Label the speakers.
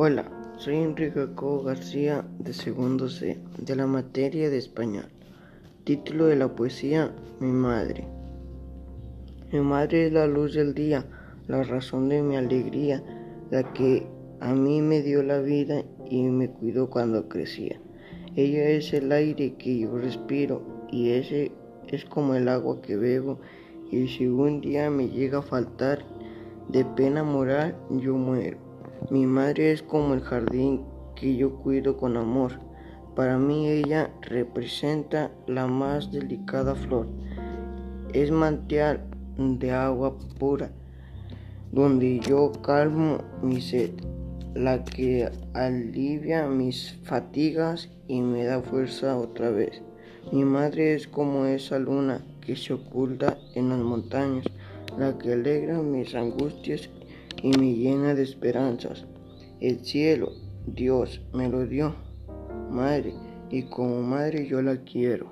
Speaker 1: Hola, soy Enrique Jacobo García de segundo C, de la materia de español. Título de la poesía Mi madre. Mi madre es la luz del día, la razón de mi alegría, la que a mí me dio la vida y me cuidó cuando crecía. Ella es el aire que yo respiro y ese es como el agua que bebo y si un día me llega a faltar de pena moral yo muero. Mi madre es como el jardín que yo cuido con amor. Para mí ella representa la más delicada flor. Es manantial de agua pura, donde yo calmo mi sed, la que alivia mis fatigas y me da fuerza otra vez. Mi madre es como esa luna que se oculta en las montañas, la que alegra mis angustias y me llena de esperanzas. El cielo, Dios me lo dio, madre, y como madre yo la quiero.